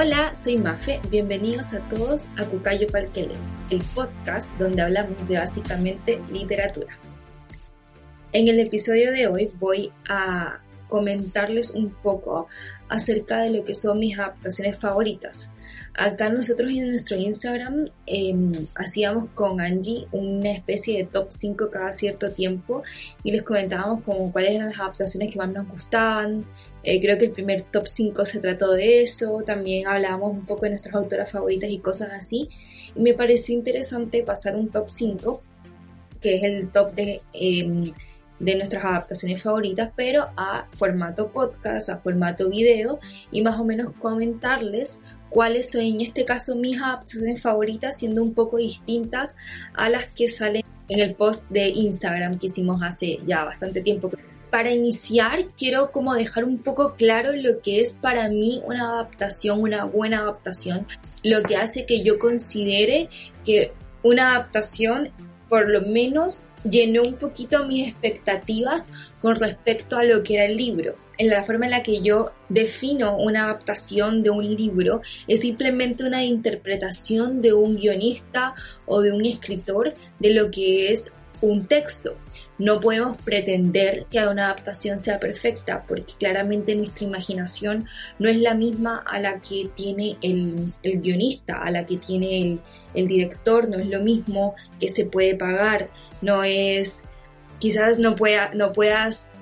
Hola, soy Mafe. Bienvenidos a todos a Cucayo Palquele, el podcast donde hablamos de básicamente literatura. En el episodio de hoy voy a comentarles un poco acerca de lo que son mis adaptaciones favoritas. Acá nosotros en nuestro Instagram em, hacíamos con Angie una especie de top 5 cada cierto tiempo y les comentábamos como cuáles eran las adaptaciones que más nos gustaban, eh, creo que el primer top 5 se trató de eso, también hablábamos un poco de nuestras autoras favoritas y cosas así. Y me pareció interesante pasar un top 5, que es el top de, em, de nuestras adaptaciones favoritas, pero a formato podcast, a formato video, y más o menos comentarles cuáles son en este caso mis adaptaciones favoritas, siendo un poco distintas a las que salen en el post de Instagram que hicimos hace ya bastante tiempo para iniciar quiero como dejar un poco claro lo que es para mí una adaptación, una buena adaptación, lo que hace que yo considere que una adaptación por lo menos llenó un poquito mis expectativas con respecto a lo que era el libro. En la forma en la que yo defino una adaptación de un libro es simplemente una interpretación de un guionista o de un escritor de lo que es un texto. No podemos pretender que una adaptación sea perfecta porque claramente nuestra imaginación no es la misma a la que tiene el, guionista, a la que tiene el, director, no es lo mismo que se puede pagar, no es, quizás no, pueda, no puedas,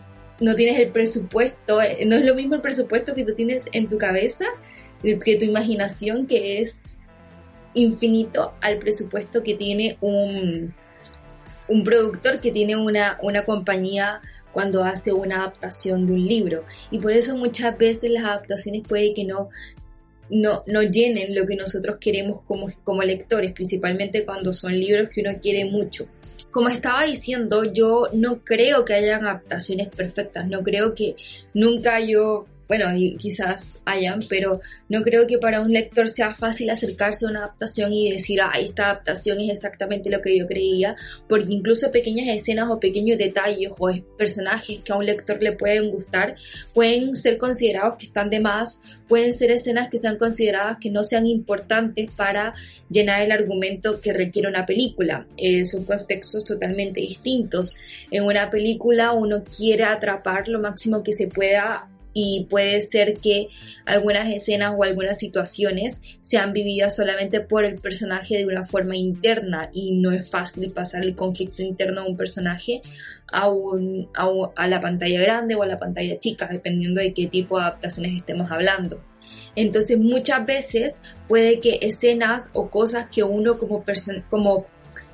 no tienes el presupuesto, eh, no es lo mismo el presupuesto que tú tienes en tu cabeza, que tu imaginación que es infinito al presupuesto que tiene un, un productor que tiene una, una compañía cuando hace una adaptación de un libro. Y por eso muchas veces las adaptaciones puede que no, no, no llenen lo que nosotros queremos como, como lectores, principalmente cuando son libros que uno quiere mucho. Como estaba diciendo, yo no creo que hayan adaptaciones perfectas, no creo que nunca yo bueno, quizás hayan, pero no creo que para un lector sea fácil acercarse a una adaptación y decir, ah, esta adaptación es exactamente lo que yo creía, porque incluso pequeñas escenas o pequeños detalles o personajes que a un lector le pueden gustar pueden ser considerados que están de más, pueden ser escenas que sean consideradas que no sean importantes para llenar el argumento que requiere una película. Eh, son contextos totalmente distintos. En una película uno quiere atrapar lo máximo que se pueda y puede ser que algunas escenas o algunas situaciones sean vividas solamente por el personaje de una forma interna y no es fácil pasar el conflicto interno de un personaje a, a, la pantalla grande o a la pantalla chica, dependiendo de qué tipo de adaptaciones estemos hablando. Entonces muchas veces puede que escenas o cosas que uno como, como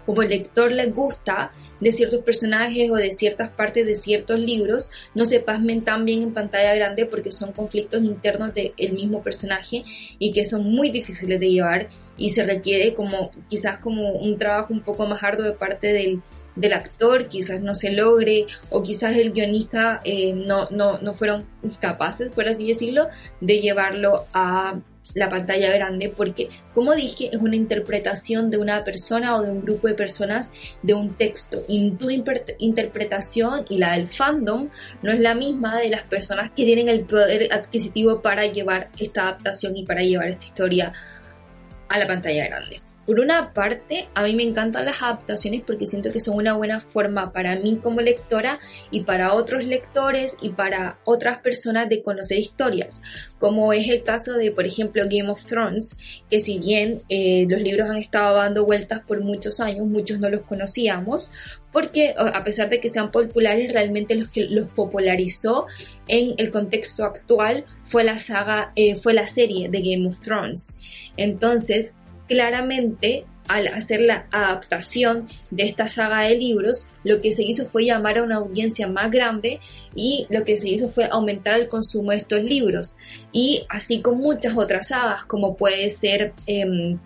como lector les gusta de ciertos personajes o de ciertas partes de ciertos libros, no se pasmen tan bien en pantalla grande porque son conflictos internos del mismo personaje y que son muy difíciles de llevar y se requiere como quizás como un trabajo un poco más arduo de parte del, del actor, quizás no se logre o quizás el guionista eh, no, no, no fueron capaces, por así decirlo, de llevarlo a la pantalla grande porque, como dije, es una interpretación de una persona o de un grupo de personas de un texto y tu interpretación y la del fandom no es la misma de las personas que tienen el poder adquisitivo para llevar esta adaptación y para llevar esta historia a la pantalla grande. Por una parte, a mí me encantan las adaptaciones porque siento que son una buena forma para mí como lectora y para otros lectores y para otras personas de conocer historias, como es el caso de, por ejemplo, Game of Thrones, que si bien eh, los libros han estado dando vueltas por muchos años, muchos no los conocíamos, porque a pesar de que sean populares, realmente los que los popularizó en el contexto actual fue la saga, eh, fue la serie de Game of Thrones. Entonces, claramente al hacer la adaptación de esta saga de libros, lo que se hizo fue llamar a una audiencia más grande y lo que se hizo fue aumentar el consumo de estos libros. Y así con muchas otras sagas, como puede ser... Em,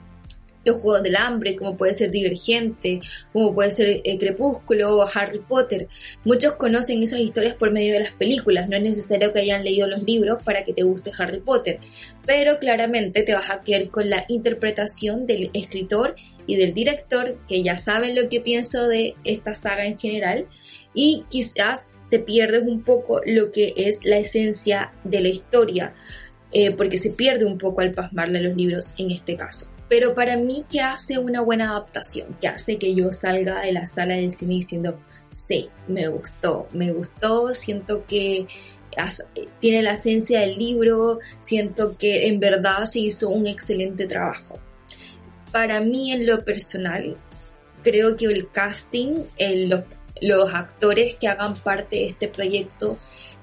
los Juegos del Hambre, como puede ser Divergente, como puede ser eh, Crepúsculo o Harry Potter. Muchos conocen esas historias por medio de las películas, no es necesario que hayan leído los libros para que te guste Harry Potter, pero claramente te vas a quedar con la interpretación del escritor y del director, que ya saben lo que pienso de esta saga en general, y quizás te pierdes un poco lo que es la esencia de la historia, eh, porque se pierde un poco al pasmarle los libros en este caso. Pero para mí, ¿qué hace una buena adaptación? ¿Qué hace que yo salga de la sala del cine diciendo, sí, me gustó, me gustó, siento que tiene la esencia del libro, siento que en verdad se hizo un excelente trabajo. Para mí, en lo personal, creo que el casting, los, los actores que hagan parte de este proyecto,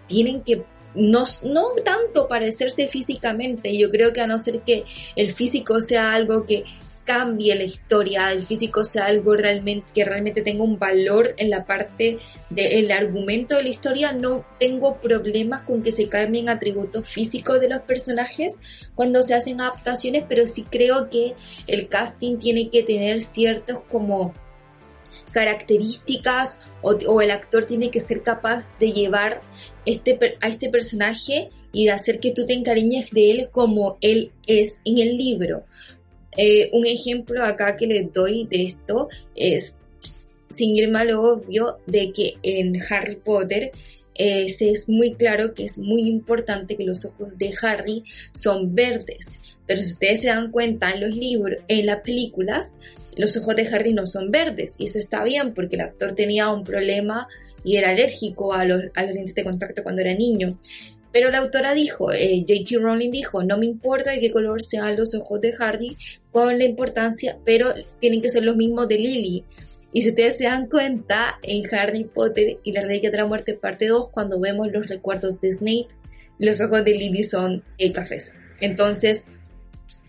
tienen que no, no tanto parecerse físicamente, yo creo que a no ser que el físico sea algo que cambie la historia, el físico sea algo realmente que realmente tenga un valor en la parte del argumento de la historia, no tengo problemas con que se cambien atributos físicos de los personajes cuando se hacen adaptaciones, pero sí creo que el casting tiene que tener ciertos como características o, el actor tiene que ser capaz de llevar este, a este personaje y de hacer que tú te encariñes de él como él es en el libro. Eh, un ejemplo acá que les doy de esto es, sin ir mal obvio, de que en Harry Potter eh, es muy claro que es muy importante que los ojos de Harry son verdes. Pero si ustedes se dan cuenta en los libros, en las películas, los ojos de Harry no son verdes. Y eso está bien porque el actor tenía un problema y era alérgico a los, a los lentes de contacto cuando era niño. Pero la autora dijo, eh, J.K. Rowling dijo, no me importa de qué color sean los ojos de Harry, con la importancia, pero tienen que ser los mismos de Lily. Y si ustedes se dan cuenta, en Harry Potter y la Reliquia de la Muerte parte 2, cuando vemos los recuerdos de Snape, los ojos de Lily son el cafés. Entonces,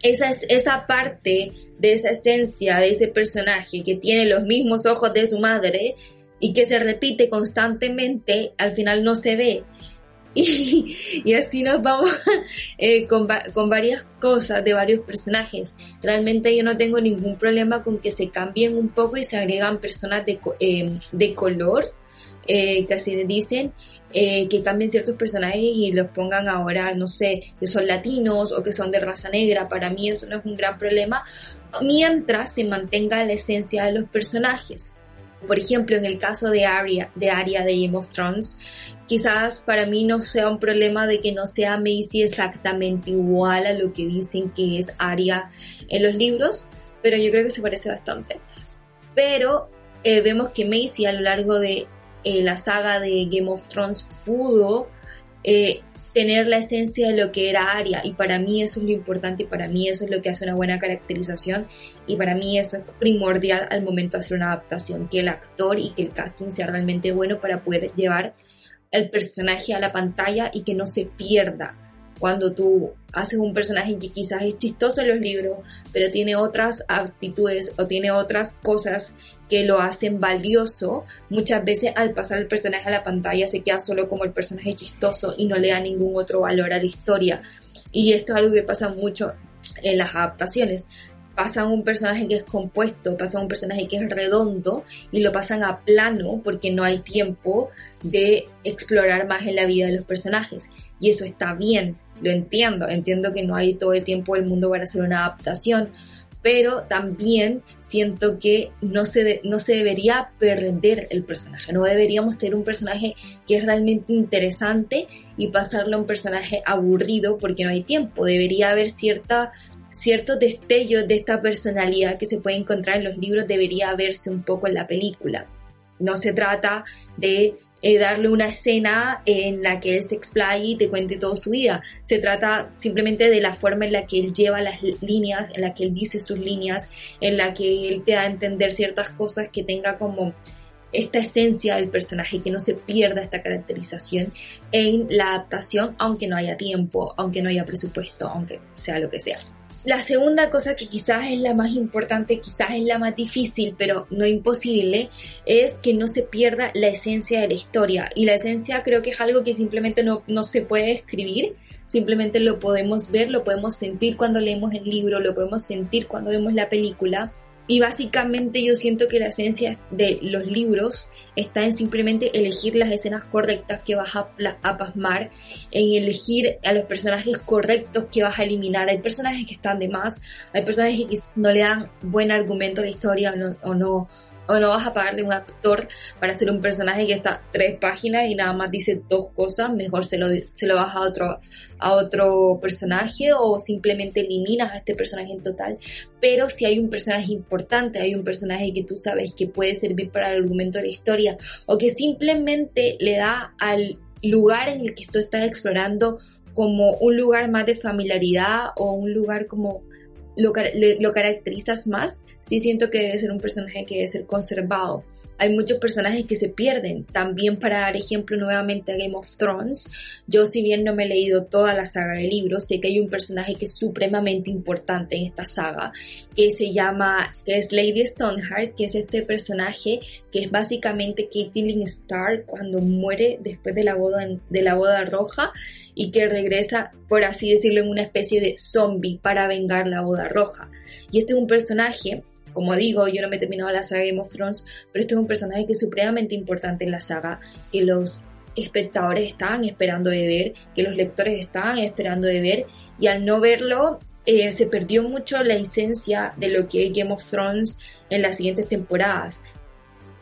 esa, esa parte de esa esencia de ese personaje que tiene los mismos ojos de su madre y que se repite constantemente, al final no se ve. Y, así nos vamos eh, con, con, varias cosas de varios personajes. Realmente yo no tengo ningún problema con que se cambien un poco y se agregan personas de, eh, de color, eh, que así le dicen, eh, que cambien ciertos personajes y los pongan ahora, no sé, que son latinos o que son de raza negra. Para mí eso no es un gran problema, mientras se mantenga la esencia de los personajes. Por ejemplo, en el caso de Arya, de Arya de Game of Thrones, quizás para mí no sea un problema de que no sea Macy exactamente igual a lo que dicen que es Arya en los libros, pero yo creo que se parece bastante. Pero eh, vemos que Macy a lo largo de eh, la saga de Game of Thrones pudo eh, tener la esencia de lo que era Arya y para mí eso es lo importante y para mí eso es lo que hace una buena caracterización y para mí eso es primordial al momento de hacer una adaptación, que el actor y que el casting sea realmente bueno para poder llevar el personaje a la pantalla y que no se pierda cuando tú haces un personaje que quizás es chistoso en los libros, pero tiene otras actitudes o tiene otras cosas que lo hacen valioso, muchas veces al pasar el personaje a la pantalla se queda solo como el personaje chistoso y no le da ningún otro valor a la historia. Y esto es algo que pasa mucho en las adaptaciones pasan un personaje que es compuesto, pasan un personaje que es redondo y lo pasan a plano porque no hay tiempo de explorar más en la vida de los personajes. Y eso está bien, lo entiendo, entiendo que no hay todo el tiempo del mundo para hacer una adaptación, pero también siento que no se, no se debería perder el personaje, no deberíamos tener un personaje que es realmente interesante y pasarlo a un personaje aburrido porque no hay tiempo, debería haber cierta ciertos destellos de esta personalidad que se puede encontrar en los libros debería verse un poco en la película. No se trata de eh, darle una escena en la que él se explaye y te cuente toda su vida. Se trata simplemente de la forma en la que él lleva las líneas, en la que él dice sus líneas, en la que él te da a entender ciertas cosas que tenga como esta esencia del personaje, que no se pierda esta caracterización en la adaptación, aunque no haya tiempo, aunque no haya presupuesto, aunque sea lo que sea. La segunda cosa que quizás es la más importante, quizás es la más difícil, pero no imposible, es que no se pierda la esencia de la historia. Y la esencia creo que es algo que simplemente no, no se puede escribir, simplemente lo podemos ver, lo podemos sentir cuando leemos el libro, lo podemos sentir cuando vemos la película y básicamente yo siento que la esencia de los libros está en simplemente elegir las escenas correctas que vas a, pasmar, en elegir a los personajes correctos que vas a eliminar. Hay personajes que están de más, hay personajes que no le dan buen argumento a la historia o no, o no o no vas a pagarle a un actor para hacer un personaje que está tres páginas y nada más dice dos cosas, mejor se lo, se lo vas a otro, a otro personaje o simplemente eliminas a este personaje en total. Pero si hay un personaje importante, hay un personaje que tú sabes que puede servir para el argumento de la historia o que simplemente le da al lugar en el que tú estás explorando como un lugar más de familiaridad o un lugar como lo, lo caracterizas más, sí siento que debe ser un personaje que debe ser conservado hay muchos personajes que se pierden. También para dar ejemplo nuevamente a Game of Thrones, yo si bien no me he leído toda la saga de libros, sé que hay un personaje que es supremamente importante en esta saga, que se llama, que es Lady Stoneheart, que es este personaje que es básicamente Caitlyn Stark cuando muere después de la boda, de la boda roja y que regresa, por así decirlo, en una especie de zombie para vengar la boda roja. Y este es un personaje como digo, yo no me he terminado la saga Game of Thrones, pero este es un personaje que es supremamente importante en la saga, que los espectadores estaban esperando de ver, que los lectores estaban esperando de ver, y al no verlo eh, se perdió mucho la esencia de lo que es Game of Thrones en las siguientes temporadas.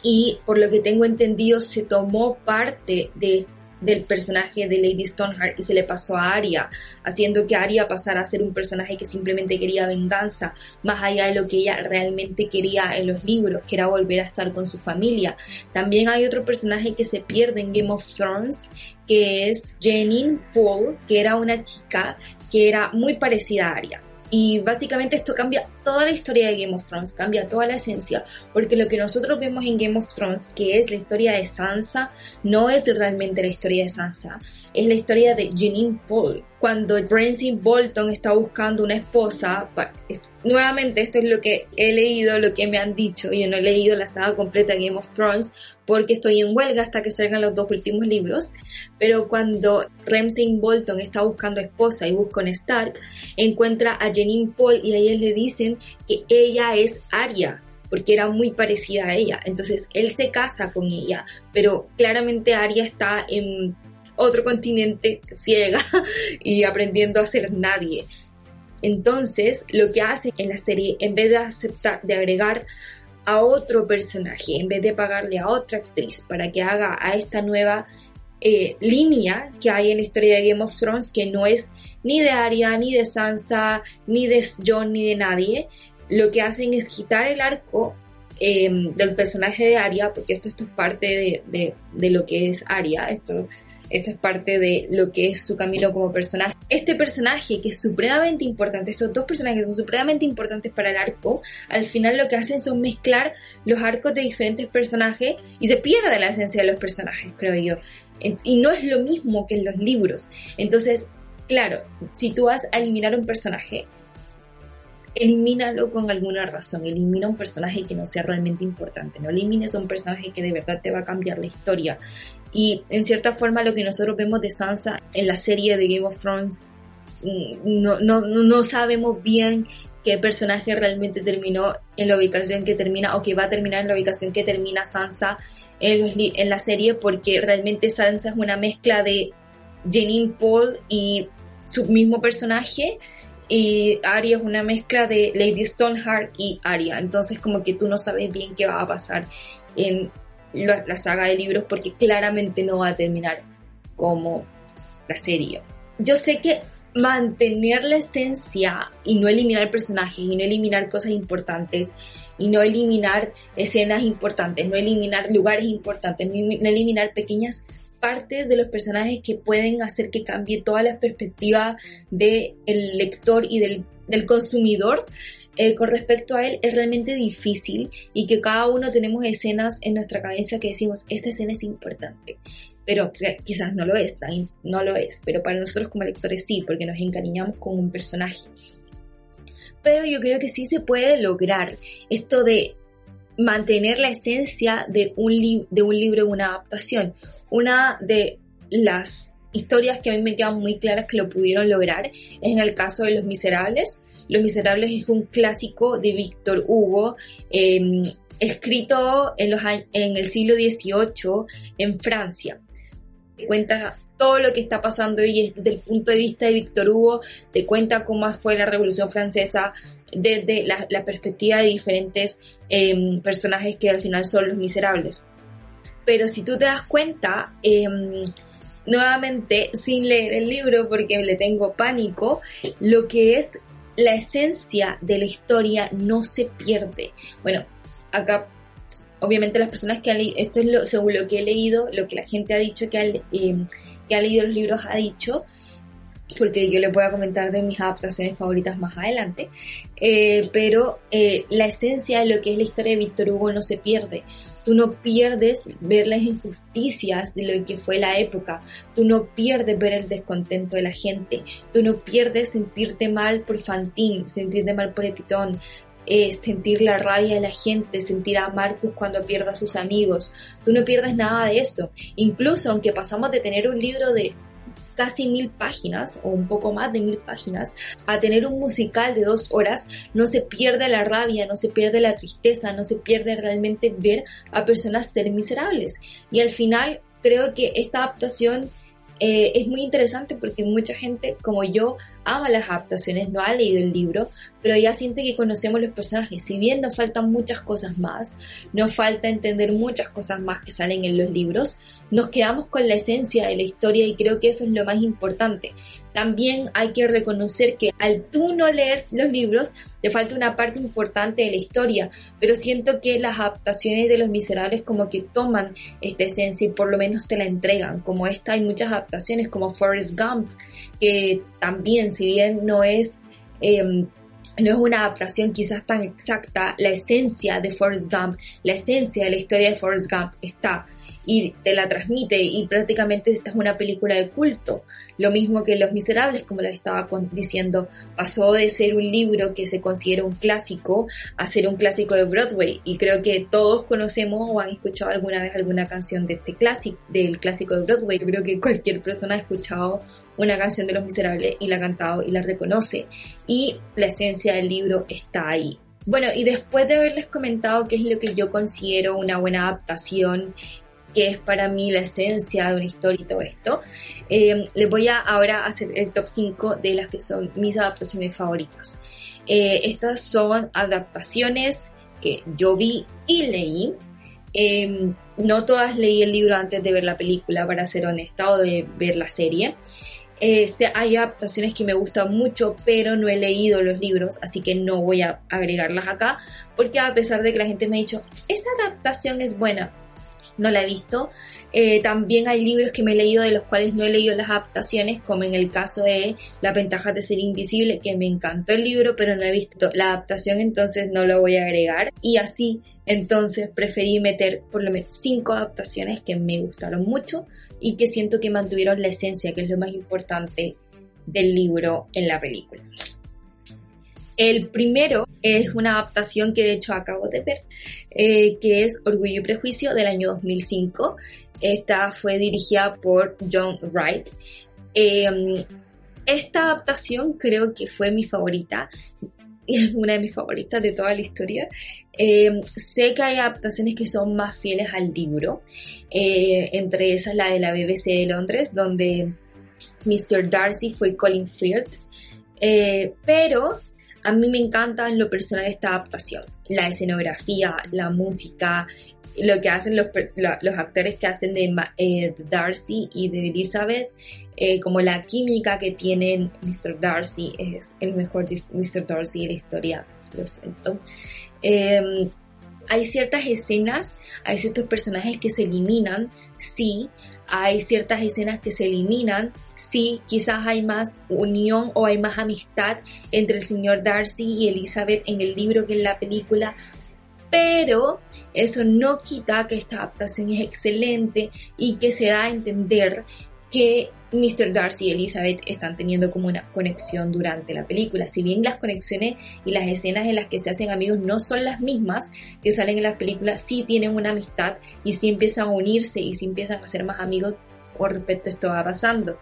Y por lo que tengo entendido, se tomó parte de del personaje de Lady Stoneheart y se le pasó a Arya, haciendo que Arya pasara a ser un personaje que simplemente quería venganza, más allá de lo que ella realmente quería en los libros, que era volver a estar con su familia. También hay otro personaje que se pierde en Game of Thrones, que es Jenny Paul, que era una chica que era muy parecida a Arya y básicamente esto cambia toda la historia de Game of Thrones, cambia toda la esencia, porque lo que nosotros vemos en Game of Thrones, que es la historia de Sansa, no es realmente la historia de Sansa, es la historia de Janine Paul. Cuando Ramsay Bolton está buscando una esposa, nuevamente esto es lo que he leído, lo que me han dicho, yo no he leído la saga completa de Game of Thrones porque estoy en huelga hasta que salgan los dos últimos libros, pero cuando Ramsay Bolton está buscando esposa y busca un Stark, encuentra a Janine Paul y a le dicen que ella es Arya, porque era muy parecida a ella. Entonces él se casa con ella, pero claramente Arya está en otro continente ciega y aprendiendo a ser nadie. Entonces, lo que hace en la serie, en vez de aceptar, de agregar a otro personaje, en vez de pagarle a otra actriz para que haga a esta nueva eh, línea que hay en la historia de Game of Thrones, que no es ni de Arya, ni de Sansa, ni de Jon, ni de nadie, lo que hacen es quitar el arco em, del personaje de Arya, porque esto, esto es parte de, de, de lo que es Arya, esto esto es parte de lo que es su camino como personaje. Este personaje que es supremamente importante, estos dos personajes son supremamente importantes para el arco, al final lo que hacen son mezclar los arcos de diferentes personajes y se pierde la esencia de los personajes, creo yo. Y no es lo mismo que en los libros. Entonces, claro, si tú vas a eliminar un personaje, elimínalo con alguna razón, elimina un personaje que no sea realmente importante, no elimines un personaje que de verdad te va a cambiar la historia y en cierta forma lo que nosotros vemos de Sansa en la serie de Game of Thrones, mm, no, no, no sabemos bien qué personaje realmente terminó en la ubicación que termina o que va a terminar en la ubicación que termina Sansa en, en la serie porque realmente Sansa es una mezcla de Janine Paul y su mismo personaje y Arya es una mezcla de Lady Stoneheart y Arya. Entonces como que tú no sabes bien qué va a pasar en la, saga de libros porque claramente no va a terminar como la serie. Yo sé que mantener la esencia y no eliminar personajes y no eliminar cosas importantes y no eliminar escenas importantes, no eliminar lugares importantes, no eliminar pequeñas partes de los personajes que pueden hacer que cambie toda la perspectiva del lector y del, del consumidor eh, con respecto a él es realmente difícil y que cada uno tenemos escenas en nuestra cabeza que decimos, esta escena es importante, pero quizás no lo es, no lo es, pero para nosotros como lectores sí, porque nos encariñamos con un personaje. pero yo creo que sí se puede lograr esto de mantener la esencia de un, de un libro una adaptación. Una de las historias que a mí me quedan muy claras que lo pudieron lograr es en el caso de Los Miserables. Los Miserables es un clásico de Víctor Hugo, em, escrito en, el siglo XVIII en Francia. Cuenta todo lo que está pasando y desde el punto de vista de Víctor Hugo te cuenta cómo fue la Revolución Francesa desde la, perspectiva de diferentes em, personajes que al final son los miserables. Pero si tú te das cuenta, em, nuevamente, sin leer el libro porque le tengo pánico, lo que es la esencia de la historia no se pierde. Bueno, acá obviamente las personas que han leído, esto es lo, según lo que he leído, lo que la gente ha dicho que ha, em, que ha leído los libros ha dicho, porque yo le voy a comentar de mis adaptaciones favoritas más adelante, eh, pero eh, la esencia de lo que es la historia de Víctor Hugo no se pierde. Tú no pierdes ver las injusticias de lo que fue la época. Tú no pierdes ver el descontento de la gente. Tú no pierdes sentirte mal por Fantín, sentirte mal por Epitón, eh, sentir la rabia de la gente, sentir a Marcus cuando pierda a sus amigos. Tú no pierdes nada de eso. Incluso aunque pasamos de tener un libro de casi mil páginas o un poco más de mil páginas a tener un musical de dos horas, no se pierde la rabia, no se pierde la tristeza, no se pierde realmente ver a personas ser miserables. Y al final creo que esta adaptación eh, es muy interesante porque mucha gente como yo ama las adaptaciones, no ha leído el libro, pero ya siente que conocemos los personajes. Si bien nos faltan muchas cosas más, nos falta entender muchas cosas más que salen en los libros, nos quedamos con la esencia de la historia y creo que eso es lo más importante. También hay que reconocer que al tú no leer los libros, te falta una parte importante de la historia, pero siento que las adaptaciones de Los Miserables como que toman esta esencia y por lo menos te la entregan. Como esta hay muchas adaptaciones como Forrest Gump, que también si bien no es... Em, no es una adaptación quizás tan exacta, la esencia de Forrest Gump, la esencia de la historia de Forrest Gump está y te la transmite y prácticamente esta es una película de culto. Lo mismo que Los Miserables, como les estaba diciendo, pasó de ser un libro que se considera un clásico a ser un clásico de Broadway y creo que todos conocemos o han escuchado alguna vez alguna canción de este clásico, del clásico de Broadway. Yo creo que cualquier persona ha escuchado una canción de Los Miserables y la ha cantado y la reconoce y la esencia del libro está ahí. Bueno, y después de haberles comentado qué es lo que yo considero una buena adaptación que es para mí la esencia de una historia y todo esto, eh, les voy a ahora hacer el top 5 de las que son mis adaptaciones favoritas. Eh, estas son adaptaciones que yo vi y leí. Eh, no todas leí el libro antes de ver la película, para ser honesta, o de ver la serie. hay adaptaciones que me gustan mucho, pero no he leído los libros, así que no voy a agregarlas acá, porque a pesar de que la gente me ha dicho, esta adaptación es buena, no la he visto. Eh, también hay libros que me he leído de los cuales no he leído las adaptaciones, como en el caso de La ventaja de ser invisible, que me encantó el libro, pero no he visto la adaptación, entonces no lo voy a agregar. Y así, entonces preferí meter por lo menos cinco adaptaciones que me gustaron mucho y que siento que mantuvieron la esencia, que es lo más importante del libro en la película. El primero es una adaptación que de hecho acabo de ver, eh, que es Orgullo y Prejuicio del año 2005. Esta fue dirigida por John Wright. Em, esta adaptación creo que fue mi favorita, una de mis favoritas de toda la historia. Em, sé que hay adaptaciones que son más fieles al libro, eh, entre esas la de la BBC de Londres, donde Mr. Darcy fue Colin Firth, eh, pero a mí me encanta en lo personal esta adaptación, la escenografía, la música, lo que hacen los, los actores que hacen de, eh, Darcy y de Elizabeth, eh, como la química que tienen Mr. Darcy, es el mejor Mr. Darcy de la historia, lo siento. Em, hay ciertas escenas, hay ciertos personajes que se eliminan, sí, hay ciertas escenas que se eliminan, sí, quizás hay más unión o hay más amistad entre el señor Darcy y Elizabeth en el libro que en la película, pero eso no quita que esta adaptación es excelente y que se da a entender que Mr. Darcy y Elizabeth están teniendo como una conexión durante la película. Si bien las conexiones y las escenas en las que se hacen amigos no son las mismas que salen en la película, sí tienen una amistad y sí empiezan a unirse y sí empiezan a ser más amigos con respecto a esto va pasando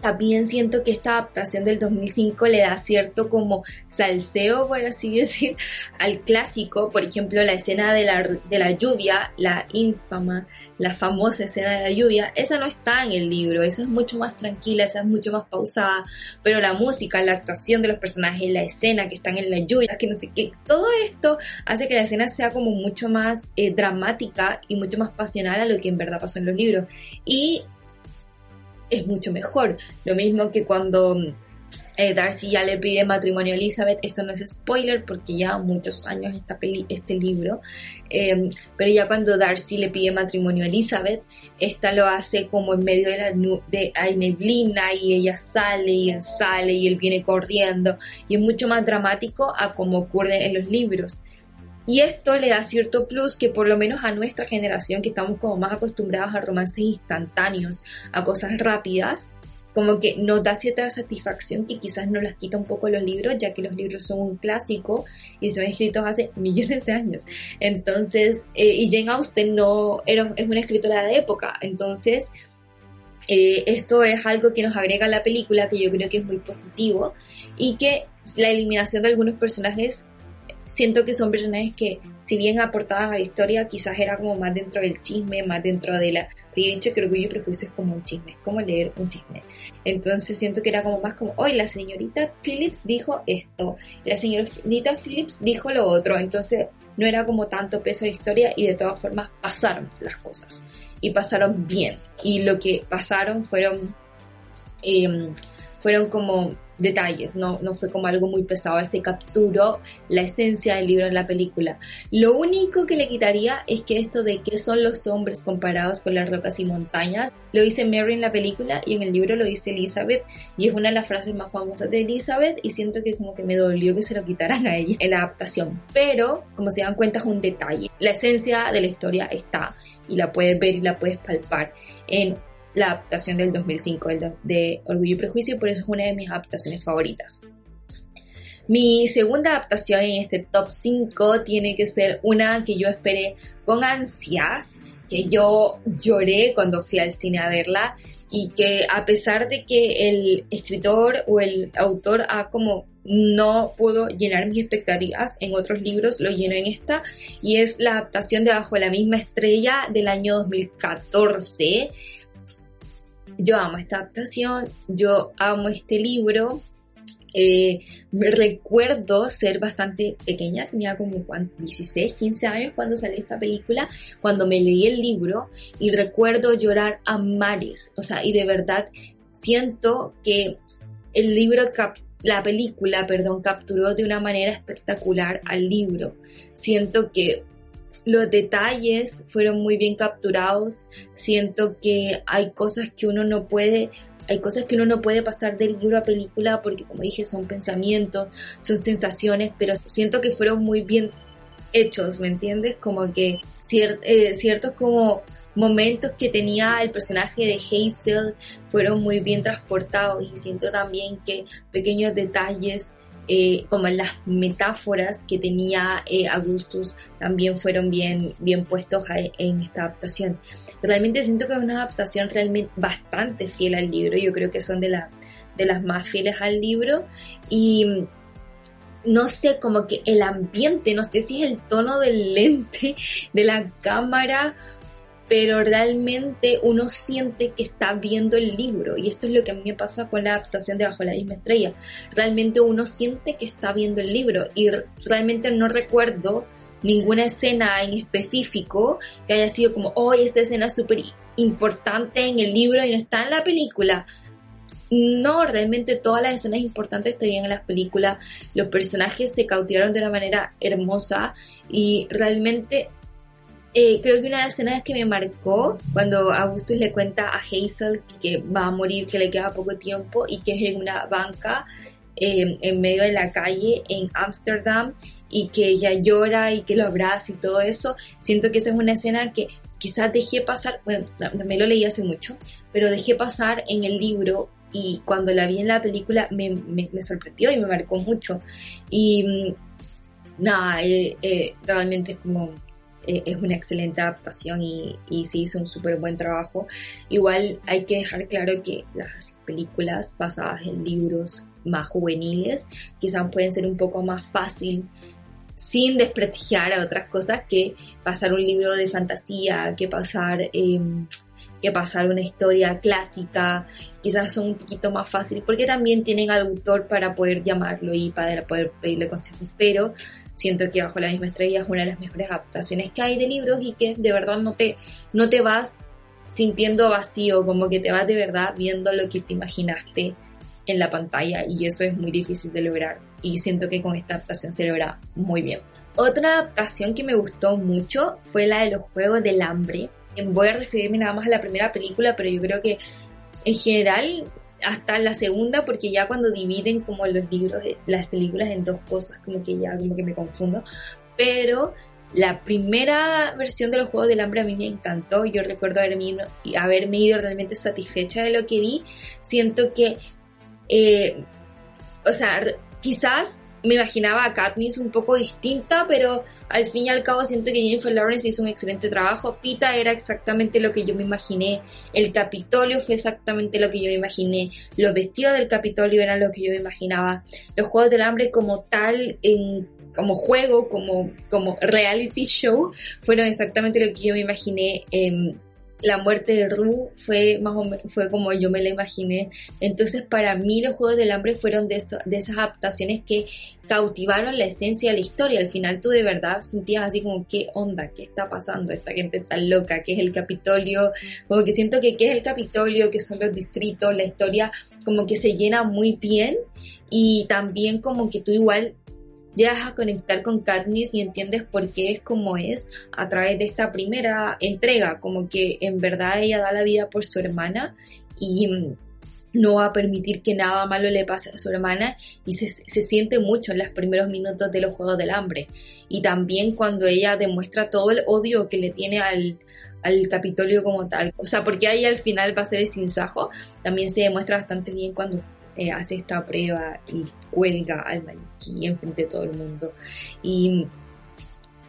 también siento que esta adaptación del 2005 le da cierto como salseo, por así decir, al clásico. Por ejemplo, la escena de la, de la lluvia, la infama, la famosa escena de la lluvia, esa no está en el libro, esa es mucho más tranquila, esa es mucho más pausada, pero la música, la actuación de los personajes, la escena que están en la lluvia, que no sé qué, todo esto hace que la escena sea como mucho más eh, dramática y mucho más pasional a lo que en verdad pasó en los libros. Y es mucho mejor. Lo mismo que cuando eh, Darcy ya le pide matrimonio a Elizabeth, esto no es spoiler porque ya muchos años esta peli, este libro, eh, pero ya cuando Darcy le pide matrimonio a Elizabeth, esta lo hace como en medio de la de, neblina y ella sale y él sale y él viene corriendo y es mucho más dramático a como ocurre en los libros. Y esto le da cierto plus que por lo menos a nuestra generación, que estamos como más acostumbrados a romances instantáneos, a cosas rápidas, como que nos da cierta satisfacción que quizás nos las quita un poco los libros, ya que los libros son un clásico y son escritos hace millones de años. Entonces, eh, y Jane Austen no era, es una escritora de época, entonces eh, esto es algo que nos agrega a la película que yo creo que es muy positivo y que la eliminación de algunos personajes siento que son personajes que, si bien aportaban a la historia, quizás era como más dentro del chisme, más dentro de la... He dicho que Orgullo y Prejuicio es como un chisme, es como leer un chisme. Entonces siento que era como más como, hoy la señorita Phillips dijo esto, la señorita Phillips dijo lo otro, entonces no era como tanto peso la historia y de todas formas pasaron las cosas y pasaron bien. Y lo que pasaron fueron, em, fueron como detalles, no, no fue como algo muy pesado, se capturó la esencia del libro en la película. Lo único que le quitaría es que esto de qué son los hombres comparados con las rocas y montañas, lo dice Mary en la película y en el libro lo dice Elizabeth y es una de las frases más famosas de Elizabeth y siento que como que me dolió que se lo quitaran a ella en la adaptación. Pero, como se dan cuenta, es un detalle. La esencia de la historia está y la puedes ver y la puedes palpar en la adaptación del 2005 de Orgullo y Prejuicio, por eso es una de mis adaptaciones favoritas. Mi segunda adaptación en este top 5 tiene que ser una que yo esperé con ansias, que yo lloré cuando fui al cine a verla y que a pesar de que el escritor o el autor ha como no pudo llenar mis expectativas en otros libros, lo lleno en esta y es la adaptación de Bajo la misma estrella del año 2014 yo amo esta adaptación, yo amo este libro. Eh, me recuerdo ser bastante pequeña, tenía como 16, 15 años cuando salió esta película, cuando me leí el libro y recuerdo llorar a mares, o sea, y de verdad siento que el libro, la película, perdón, capturó de una manera espectacular al libro. Siento que los detalles fueron muy bien capturados. Siento que hay cosas que uno no puede, hay cosas que uno no puede pasar del libro a película porque como dije son pensamientos, son sensaciones, pero siento que fueron muy bien hechos, ¿me entiendes? Como que eh, ciertos como momentos que tenía el personaje de Hazel fueron muy bien transportados y siento también que pequeños detalles eh, como las metáforas que tenía eh, Augustus también fueron bien, bien puestos en esta adaptación. Realmente siento que es una adaptación realmente bastante fiel al libro, yo creo que son de, la, de las más fieles al libro y no sé, como que el ambiente, no sé si es el tono del lente de la cámara pero realmente uno siente que está viendo el libro y esto es lo que a mí me pasa con la adaptación de Bajo la misma estrella. Realmente uno siente que está viendo el libro y realmente no recuerdo ninguna escena en específico que haya sido como, oh, esta escena es súper importante en el libro y no está en la película. No, realmente todas las escenas importantes estarían en las películas. Los personajes se cautivaron de una manera hermosa y realmente eh, creo que una de las escenas que me marcó cuando Augustus le cuenta a Hazel que va a morir, que le queda poco tiempo y que es en una banca eh, en medio de la calle en Ámsterdam y que ella llora y que lo abraza y todo eso. Siento que esa es una escena que quizás dejé pasar, bueno, me lo leí hace mucho, pero dejé pasar en el libro y cuando la vi en la película me, me, sorprendió y me marcó mucho. Y mm, nada, eh, eh, realmente es como eh, es una excelente adaptación y, se hizo un súper buen trabajo. Igual hay que dejar claro que las películas basadas en libros más juveniles quizás pueden ser un poco más fácil sin desprestigiar a otras cosas que pasar un libro de fantasía, que pasar, em, que pasar una historia clásica, quizás son un poquito más fáciles porque también tienen al autor para poder llamarlo y para poder pedirle consejos, pero siento que Bajo la misma estrella es una de las mejores adaptaciones que hay de libros y que de verdad no te, no te vas sintiendo vacío, como que te vas de verdad viendo lo que te imaginaste en la pantalla y eso es muy difícil de lograr y siento que con esta adaptación se logra muy bien. Otra adaptación que me gustó mucho fue la de los Juegos del Hambre. Voy a referirme nada más a la primera película, pero yo creo que en general hasta la segunda, porque ya cuando dividen como los libros, las películas en dos cosas, como que ya como que me confundo. Pero la primera versión de los Juegos del Hambre a mí me encantó. Yo recuerdo haberme, haberme ido realmente satisfecha de lo que vi. Siento que eh, o sea, quizás me imaginaba a Katniss un poco distinta, pero al fin y al cabo siento que Jennifer Lawrence hizo un excelente trabajo. Pita era exactamente lo que yo me imaginé. El Capitolio fue exactamente lo que yo me imaginé. Los vestidos del Capitolio eran lo que yo me imaginaba. Los Juegos del Hambre como tal, en, como juego, como, como reality show, fueron exactamente lo que yo me imaginé. Eh, la muerte de Rue fue más o menos, fue como yo me la imaginé. Entonces, para mí los Juegos del Hambre fueron de, esas adaptaciones que cautivaron la esencia de la historia. Al final tú de verdad sentías así como, ¿qué onda? ¿Qué está pasando? Esta gente está loca, ¿qué es el Capitolio? Como que siento que qué es el Capitolio, qué son los distritos, la historia como que se llena muy bien y también como que tú igual llegas a conectar con Katniss y entiendes por qué es como es a través de esta primera entrega, como que en verdad ella da la vida por su hermana y mm, no va a permitir que nada malo le pase a su hermana y se, se, siente mucho en los primeros minutos de los Juegos del Hambre. Y también cuando ella demuestra todo el odio que le tiene al, al Capitolio como tal. O sea, porque ahí al final va a ser el sinsajo, también se demuestra bastante bien cuando eh, hace esta prueba y cuelga al maniquí enfrente de todo el mundo. Y,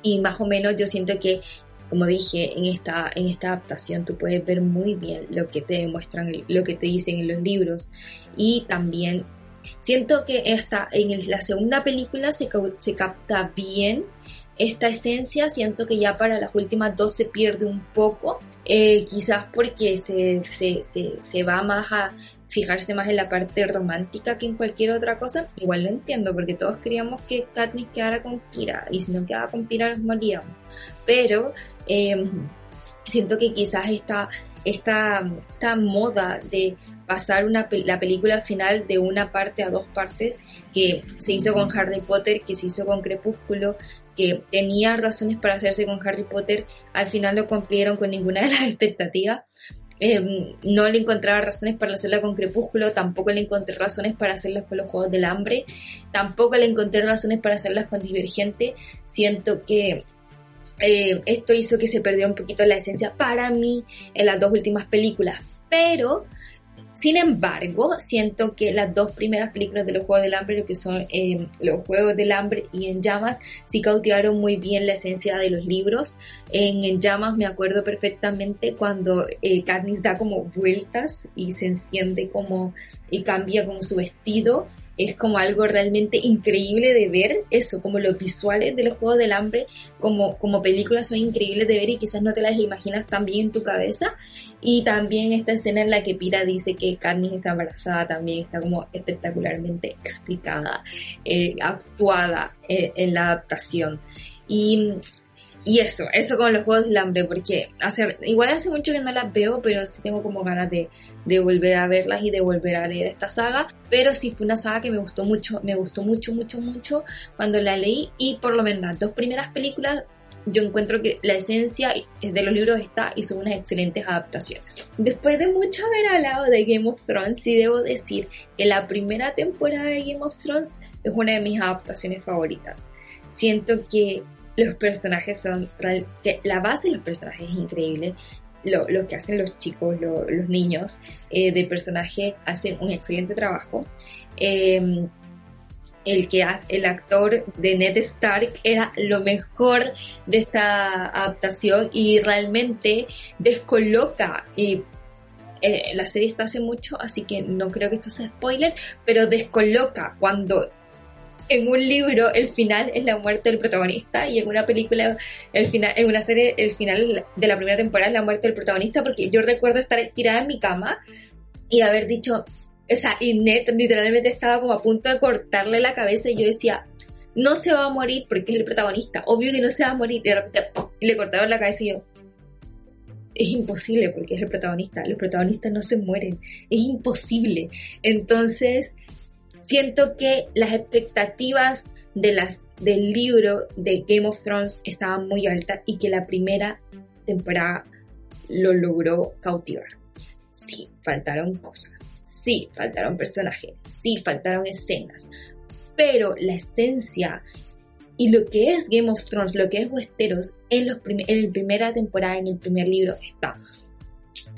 y más o menos yo siento que como dije, en esta, en esta adaptación tú puedes ver muy bien lo que te demuestran, lo que te dicen en los libros. Y también siento que esta, en la segunda película se, se capta bien esta esencia. Siento que ya para las últimas dos se pierde un poco. Eh, quizás porque se, se, se va más a fijarse más en la parte romántica que en cualquier otra cosa, igual lo entiendo, porque todos queríamos que Katniss quedara con Kira, y si no quedaba con Kira nos moríamos. Pero em, siento que quizás esta, esta, esta moda de pasar una, la película final de una parte a dos partes, que se hizo con Harry Potter, que se hizo con Crepúsculo, que tenía razones para hacerse con Harry Potter, al final no cumplieron con ninguna de las expectativas. Em, no le encontraba razones para hacerla con Crepúsculo, tampoco le encontré razones para hacerlas con los Juegos del Hambre, tampoco le encontré razones para hacerlas con Divergente. Siento que eh, esto hizo que se perdiera un poquito la esencia para mí en las dos últimas películas, pero sin embargo, siento que las dos primeras películas de los Juegos del Hambre, lo que son eh, los Juegos del Hambre y En Llamas, sí cautivaron muy bien la esencia de los libros. En En Llamas me acuerdo perfectamente cuando eh, da como vueltas y se enciende como y cambia como su vestido es como algo realmente increíble de ver, eso, como los visuales de los Juegos del Hambre, como, como películas son increíbles de ver y quizás no te las imaginas tan bien en tu cabeza. Y también esta escena en la que Pira dice que Katniss está embarazada también está como espectacularmente explicada, eh, actuada eh, en la adaptación. Y y eso, eso con los Juegos del Hambre, porque hace, igual hace mucho que no las veo, pero sí tengo como ganas de, de volver a verlas y de volver a leer esta saga. Pero sí fue una saga que me gustó mucho, me gustó mucho, mucho, mucho cuando la leí y por lo menos las dos primeras películas yo encuentro que la esencia de los libros está y son unas excelentes adaptaciones. Después de mucho haber hablado de Game of Thrones, sí debo decir que la primera temporada de Game of Thrones es una de mis adaptaciones favoritas. Siento que los personajes son, que la base de los personajes es increíble. Lo, que hacen los chicos, los niños eh, de personaje hacen un excelente trabajo. Eh, el que hace, el actor de Ned Stark era lo mejor de esta adaptación y realmente descoloca y eh, la serie está hace mucho así que no creo que esto sea spoiler pero descoloca cuando en un libro el final es la muerte del protagonista y en una película el final en una serie el final de la primera temporada es la muerte del protagonista porque yo recuerdo estar tirada en mi cama y haber dicho o sea, y literalmente estaba como a punto de cortarle la cabeza y yo decía, no se va a morir porque es el protagonista, obvio que no se va a morir. Y de repente le cortaron la cabeza y yo, es imposible porque es el protagonista, los protagonistas no se mueren, es imposible. Entonces, siento que las expectativas del libro de Game of Thrones estaban muy altas y que la primera temporada lo logró cautivar. Sí, faltaron cosas Sí, faltaron personajes, sí, faltaron escenas, pero la esencia y lo que es Game of Thrones, lo que es Westeros, en, los la primera temporada, en el primer libro, está.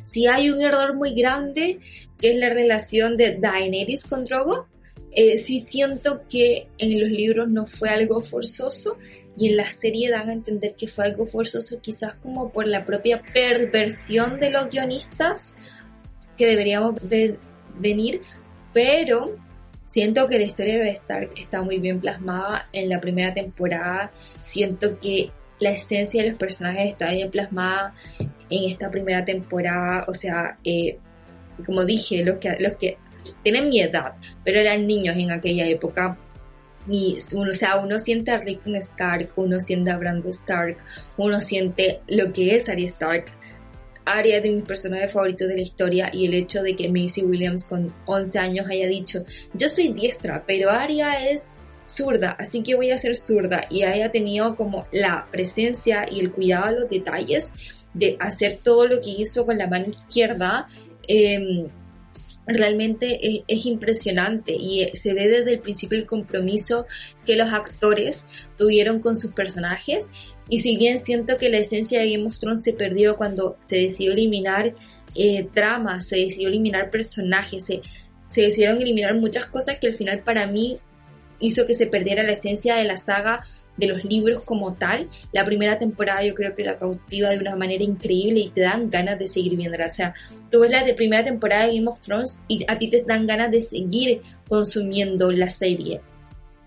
Si hay un error muy grande, que es la relación de Daenerys con Drogo, eh, sí siento que en los libros no fue algo forzoso y en la serie dan a entender que fue algo forzoso quizás como por la propia perversión de los guionistas que deberíamos ver venir, pero siento que la historia de Stark está muy bien plasmada en la primera temporada, siento que la esencia de los personajes está bien plasmada en esta primera temporada, o sea, eh, como dije, los que, los que tienen mi edad, pero eran niños en aquella época, o sea, uno siente a Rickon Stark, uno siente a Brando Stark, uno siente lo que es Arya Stark, Arya de mis personajes favoritos de la historia y el hecho de que Macy Williams con 11 años haya dicho, yo soy diestra, pero Arya es zurda, así que voy a ser zurda y haya tenido como la presencia y el cuidado de los detalles de hacer todo lo que hizo con la mano izquierda. Em, realmente es, impresionante y se ve desde el principio el compromiso que los actores tuvieron con sus personajes y si bien siento que la esencia de Game of Thrones se perdió cuando se decidió eliminar eh, tramas, se decidió eliminar personajes, se, se decidieron eliminar muchas cosas que al final para mí hizo que se perdiera la esencia de la saga de los libros como tal. La primera temporada yo creo que la cautiva de una manera increíble y te dan ganas de seguir viéndola. O sea, tú ves la primera temporada de Game of Thrones y a ti te dan ganas de seguir consumiendo la serie.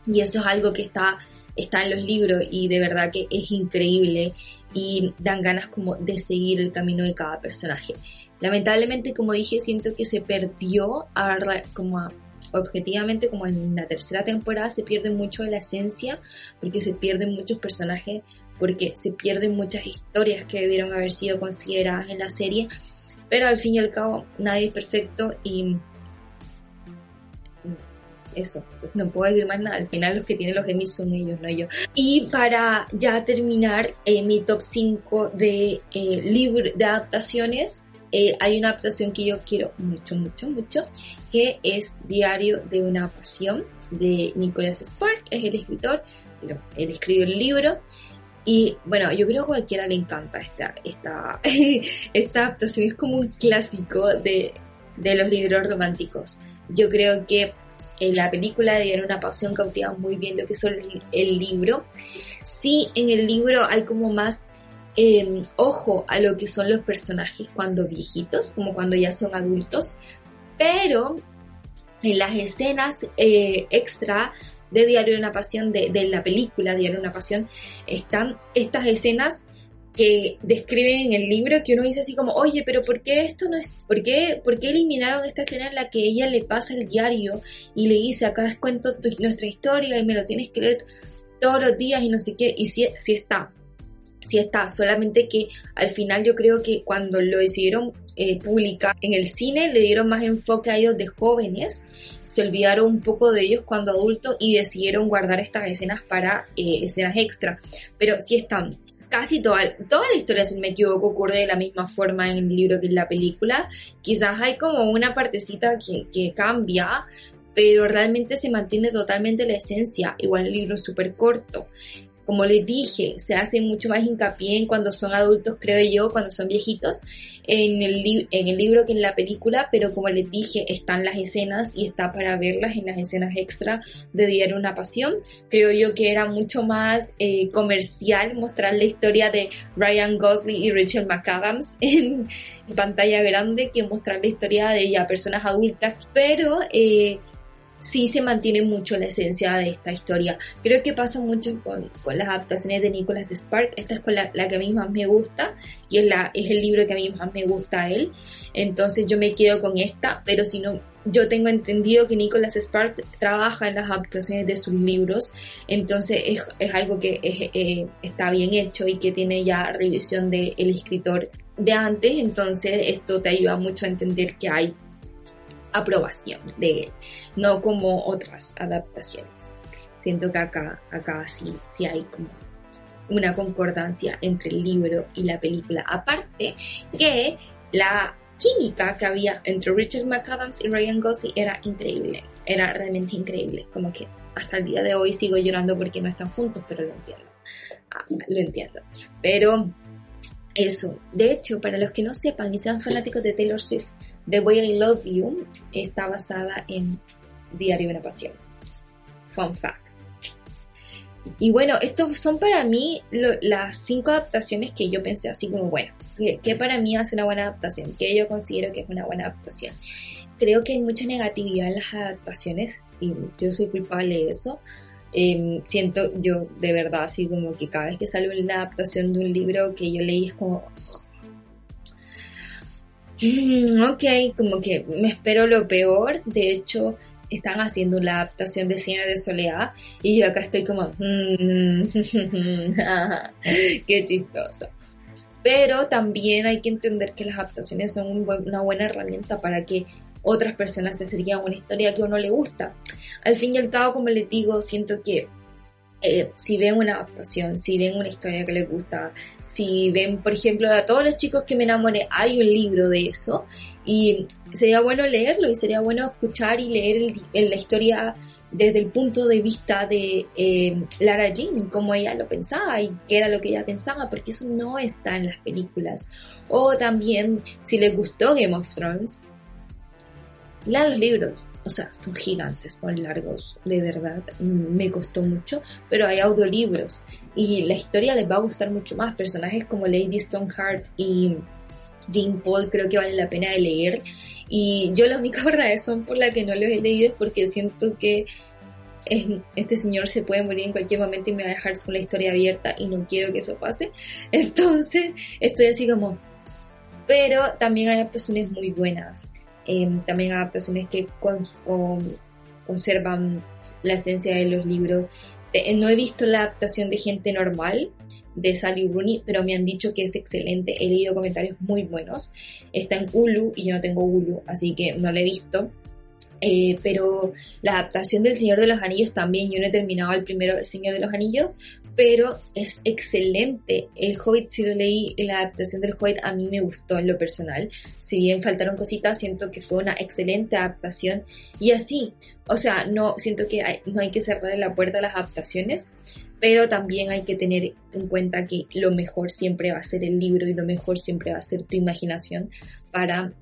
Y eso es algo que está está en los libros y de verdad que es increíble y dan ganas como de seguir el camino de cada personaje. Lamentablemente, como dije, siento que se perdió a, como objetivamente como en la tercera temporada se pierde mucho de la esencia porque se pierden muchos personajes porque se pierden muchas historias que debieron haber sido consideradas en la serie pero al fin y al cabo nadie es perfecto y eso, no puedo decir más nada. Al final los que tienen los Emmys son ellos, no yo. Y para ya terminar eh, mi top 5 de eh, de adaptaciones, eh, hay una adaptación que yo quiero mucho, mucho, mucho, que es Diario de una Pasión de Nicholas Spark, es el escritor, pero él escribió el libro. Y bueno, yo creo que a cualquiera le encanta esta, esta, esta adaptación, es como un clásico de, de los libros románticos. Yo creo que en la película de una pasión cautiva muy bien lo que es el, libro. Sí, en el libro hay como más em, ojo a lo que son los personajes cuando viejitos, como cuando ya son adultos, pero en las escenas eh, extra de Diario de una Pasión, de, de la película Diario de una Pasión, están estas escenas que describen en el libro que uno dice así como, oye, pero ¿por qué esto no es, por qué, por qué eliminaron esta escena en la que ella le pasa el diario y le dice, acá les cuento nuestra historia y me lo tienes que leer todos los días y no sé qué, y si está, si está, solamente que al final yo creo que cuando lo decidieron eh, publicar en el cine le dieron más enfoque a ellos de jóvenes, se olvidaron un poco de ellos cuando adultos y decidieron guardar estas escenas para eh, escenas extra, pero sí están casi toda, toda la historia, si no me equivoco, ocurre de la misma forma en el libro que en la película. Quizás hay como una partecita que, que cambia, pero realmente se mantiene totalmente la esencia. Igual el libro es súper corto como les dije, se hace mucho más hincapié en cuando son adultos, creo yo, cuando son viejitos, en el, en el libro que en la película, pero como les dije, están las escenas y está para verlas en las escenas extra de Diario Una Pasión. Creo yo que era mucho más eh, comercial mostrar la historia de Ryan Gosling y Rachel McAdams en, pantalla grande que mostrar la historia de ya personas adultas, pero... Eh, sí se mantiene mucho la esencia de esta historia. Creo que pasa mucho con, las adaptaciones de Nicholas Spark. Esta es con la, que a mí más me gusta y es, la, es el libro que a mí más me gusta a él. Entonces yo me quedo con esta, pero si no, yo tengo entendido que Nicholas Spark trabaja en las adaptaciones de sus libros, entonces es, algo que eh, está bien hecho y que tiene ya revisión del escritor de antes, entonces esto te ayuda mucho a entender que hay aprobación de él, no como otras adaptaciones. Siento que acá, acá sí, sí hay como una concordancia entre el libro y la película. Aparte que la química que había entre Richard McAdams y Ryan Gosling era increíble, era realmente increíble, como que hasta el día de hoy sigo llorando porque no están juntos, pero lo entiendo, ah, lo entiendo. Pero eso, de hecho, para los que no sepan y sean fanáticos de Taylor Swift, The Way I Love You está basada en Diario de una Pasión. Fun fact. Y bueno, estos son para mí las cinco adaptaciones que yo pensé así como, bueno, que, para mí hace una buena adaptación, que yo considero que es una buena adaptación. Creo que hay mucha negatividad en las adaptaciones y yo soy culpable de eso. Em, siento yo de verdad así como que cada vez que sale una adaptación de un libro que yo leí es como, Mm, ok, como que me espero lo peor. De hecho, están haciendo la adaptación de Señor de Soledad y yo acá estoy como, mm, qué chistoso. Pero también hay que entender que las adaptaciones son una buena herramienta para que otras personas se acerquen a una historia que a uno le gusta. Al fin y al cabo, como les digo, siento que eh, si ven una adaptación, si ven una historia que les gusta, si ven, por ejemplo, a todos los chicos que me enamoré, hay un libro de eso y sería bueno leerlo y sería bueno escuchar y leer la historia desde el punto de vista de eh, Lara Jean, cómo ella lo pensaba y qué era lo que ella pensaba, porque eso no está en las películas. O también, si les gustó Game of Thrones, lean los libros, o sea, son gigantes, son largos, de verdad, me costó mucho, pero hay audiolibros y la historia les va a gustar mucho más. Personajes como Lady Stoneheart y Jean Paul creo que valen la pena de leer y yo la única razón por la que no los he leído es porque siento que este señor se puede morir en cualquier momento y me va a dejar con la historia abierta y no quiero que eso pase. Entonces estoy así como... Pero también hay adaptaciones muy buenas. Em, también adaptaciones que conservan la esencia de los libros. no he visto la adaptación de Gente Normal de Sally Rooney, pero me han dicho que es excelente. He leído comentarios muy buenos. Está en Hulu y yo no tengo Hulu, así que no la he visto. Eh, pero la adaptación del Señor de los Anillos también, yo no he terminado el primero, Señor de los Anillos, pero es excelente. El Hobbit, si lo leí, la adaptación del Hobbit a mí me gustó en lo personal. Si bien faltaron cositas, siento que fue una excelente adaptación. Y así, o sea, no siento que no hay que cerrar la puerta a las adaptaciones, pero también hay que tener en cuenta que lo mejor siempre va a ser el libro y lo mejor siempre va a ser tu imaginación para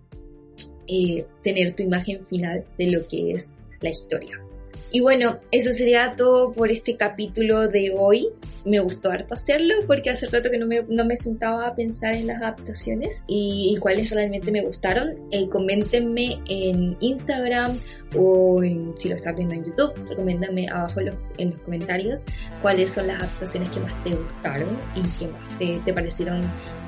eh, tener tu imagen final de lo que es la historia. Y bueno, eso sería todo por este capítulo de hoy me gustó harto hacerlo porque hace rato que no me, no me sentaba a pensar en las adaptaciones y, cuáles realmente me gustaron. Eh, coméntenme en Instagram o si lo estás viendo en YouTube, coméntame abajo en los, comentarios cuáles son las adaptaciones que más te gustaron y que más te, te parecieron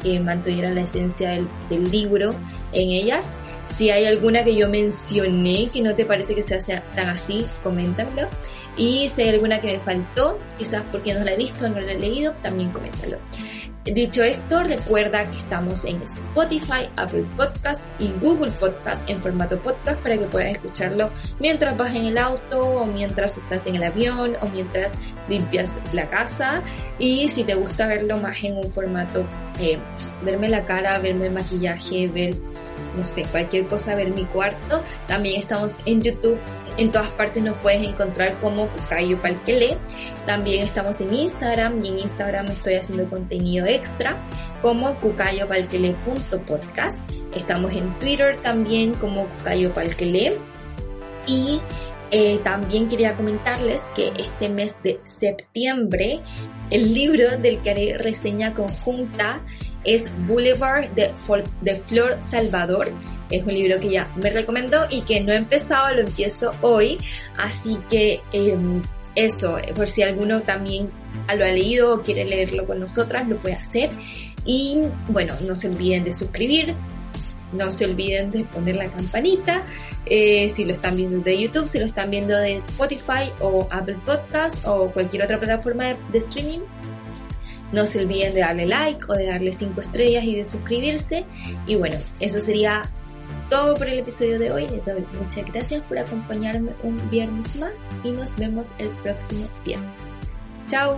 que mantuvieran la esencia del, del, libro en ellas. Si hay alguna que yo mencioné que no te parece que sea tan así, coméntamelo. Y si hay alguna que me faltó, quizás porque no la he visto, no la he leído, también coméntalo. Dicho esto, recuerda que estamos en Spotify, Apple Podcast y Google Podcast en formato podcast para que puedas escucharlo mientras vas en el auto o mientras estás en el avión o mientras limpias la casa y si te gusta verlo más en un formato, eh, verme la cara, verme el maquillaje, ver, no sé, cualquier cosa, ver mi cuarto, también estamos en YouTube. En todas partes nos puedes encontrar como Cucayo Palquele. También estamos en Instagram y en Instagram estoy haciendo contenido extra como cucayopalquele.podcast. Estamos en Twitter también como Cucayo Palquele. Y eh, también quería comentarles que este mes de septiembre el libro del que haré reseña conjunta es Boulevard de, de Flor Salvador. Es un libro que ya me recomendó y que no he empezado, lo empiezo hoy. Así que em, eso, por si alguno también lo ha leído o quiere leerlo con nosotras, lo puede hacer. Y bueno, no se olviden de suscribir, no se olviden de poner la campanita. Eh, si lo están viendo de YouTube, si lo están viendo de Spotify o Apple Podcast o cualquier otra plataforma de, de streaming. No se olviden de darle like o de darle 5 estrellas y de suscribirse. Y bueno, eso sería todo por el episodio de hoy. Les doy muchas gracias por acompañarme un viernes más y nos vemos el próximo viernes. Chao.